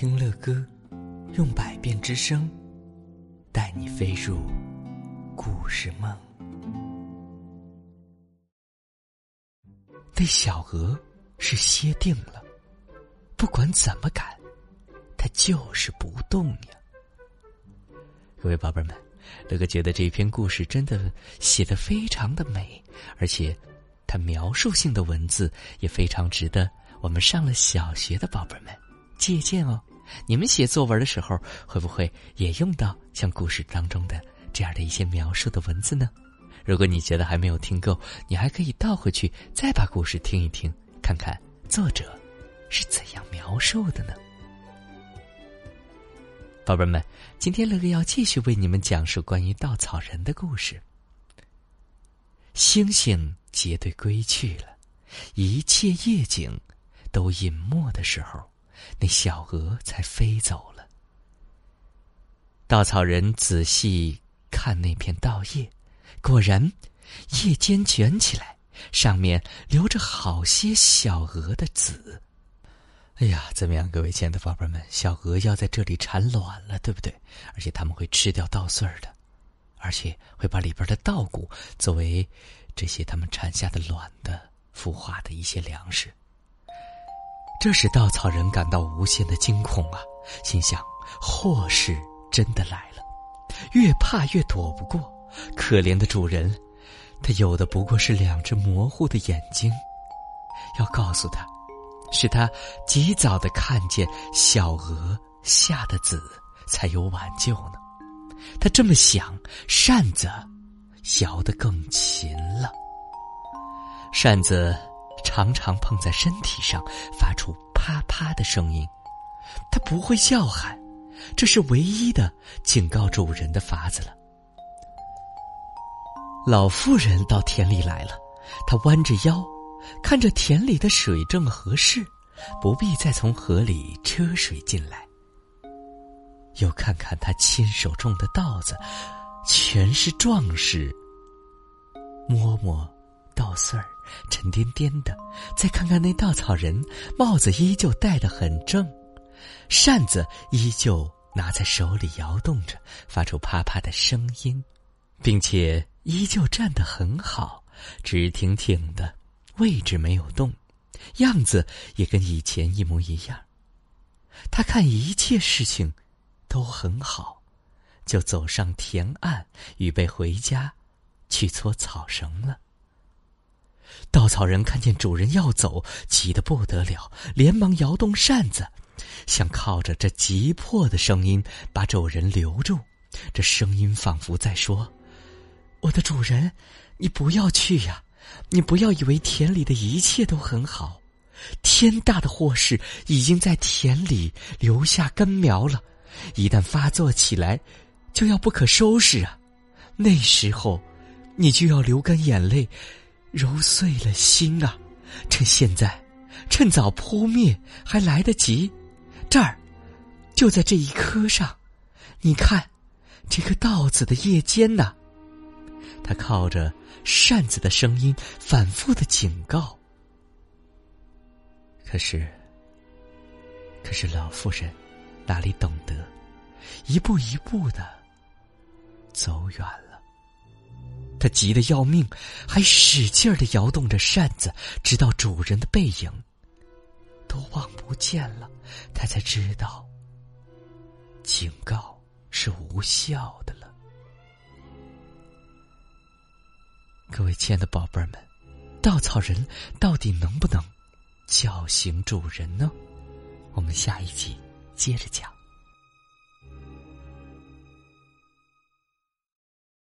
听乐歌，用百变之声，带你飞入故事梦。那小鹅是歇定了，不管怎么赶，它就是不动呀。各位宝贝们，乐哥觉得这篇故事真的写的非常的美，而且它描述性的文字也非常值得我们上了小学的宝贝们借鉴哦。你们写作文的时候，会不会也用到像故事当中的这样的一些描述的文字呢？如果你觉得还没有听够，你还可以倒回去再把故事听一听，看看作者是怎样描述的呢？宝贝们，今天乐哥要继续为你们讲述关于稻草人的故事。星星结队归去了，一切夜景都隐没的时候。那小鹅才飞走了。稻草人仔细看那片稻叶，果然，叶尖卷起来，上面留着好些小鹅的籽。哎呀，怎么样，各位亲爱的宝贝们？小鹅要在这里产卵了，对不对？而且他们会吃掉稻穗儿的，而且会把里边的稻谷作为这些它们产下的卵的孵化的一些粮食。这使稻草人感到无限的惊恐啊！心想：祸事真的来了，越怕越躲不过。可怜的主人，他有的不过是两只模糊的眼睛。要告诉他，是他及早的看见小鹅下的子，才有挽救呢。他这么想，扇子摇得更勤了。扇子。常常碰在身体上，发出啪啪的声音。它不会叫喊，这是唯一的警告主人的法子了。老妇人到田里来了，她弯着腰，看着田里的水正合适，不必再从河里车水进来。又看看他亲手种的稻子，全是壮实。摸摸。稻穗儿沉甸甸的，再看看那稻草人，帽子依旧戴得很正，扇子依旧拿在手里摇动着，发出啪啪的声音，并且依旧站得很好，直挺挺的，位置没有动，样子也跟以前一模一样。他看一切事情都很好，就走上田岸，预备回家去搓草绳了。稻草人看见主人要走，急得不得了，连忙摇动扇子，想靠着这急迫的声音把主人留住。这声音仿佛在说：“我的主人，你不要去呀！你不要以为田里的一切都很好，天大的祸事已经在田里留下根苗了，一旦发作起来，就要不可收拾啊！那时候，你就要流干眼泪。”揉碎了心啊！趁现在，趁早扑灭还来得及。这儿，就在这一棵上，你看，这棵稻子的叶尖呐。他靠着扇子的声音反复的警告。可是，可是老妇人哪里懂得，一步一步的走远了。他急得要命，还使劲儿的摇动着扇子，直到主人的背影都望不见了，他才知道警告是无效的了。各位亲爱的宝贝儿们，稻草人到底能不能叫醒主人呢？我们下一集接着讲。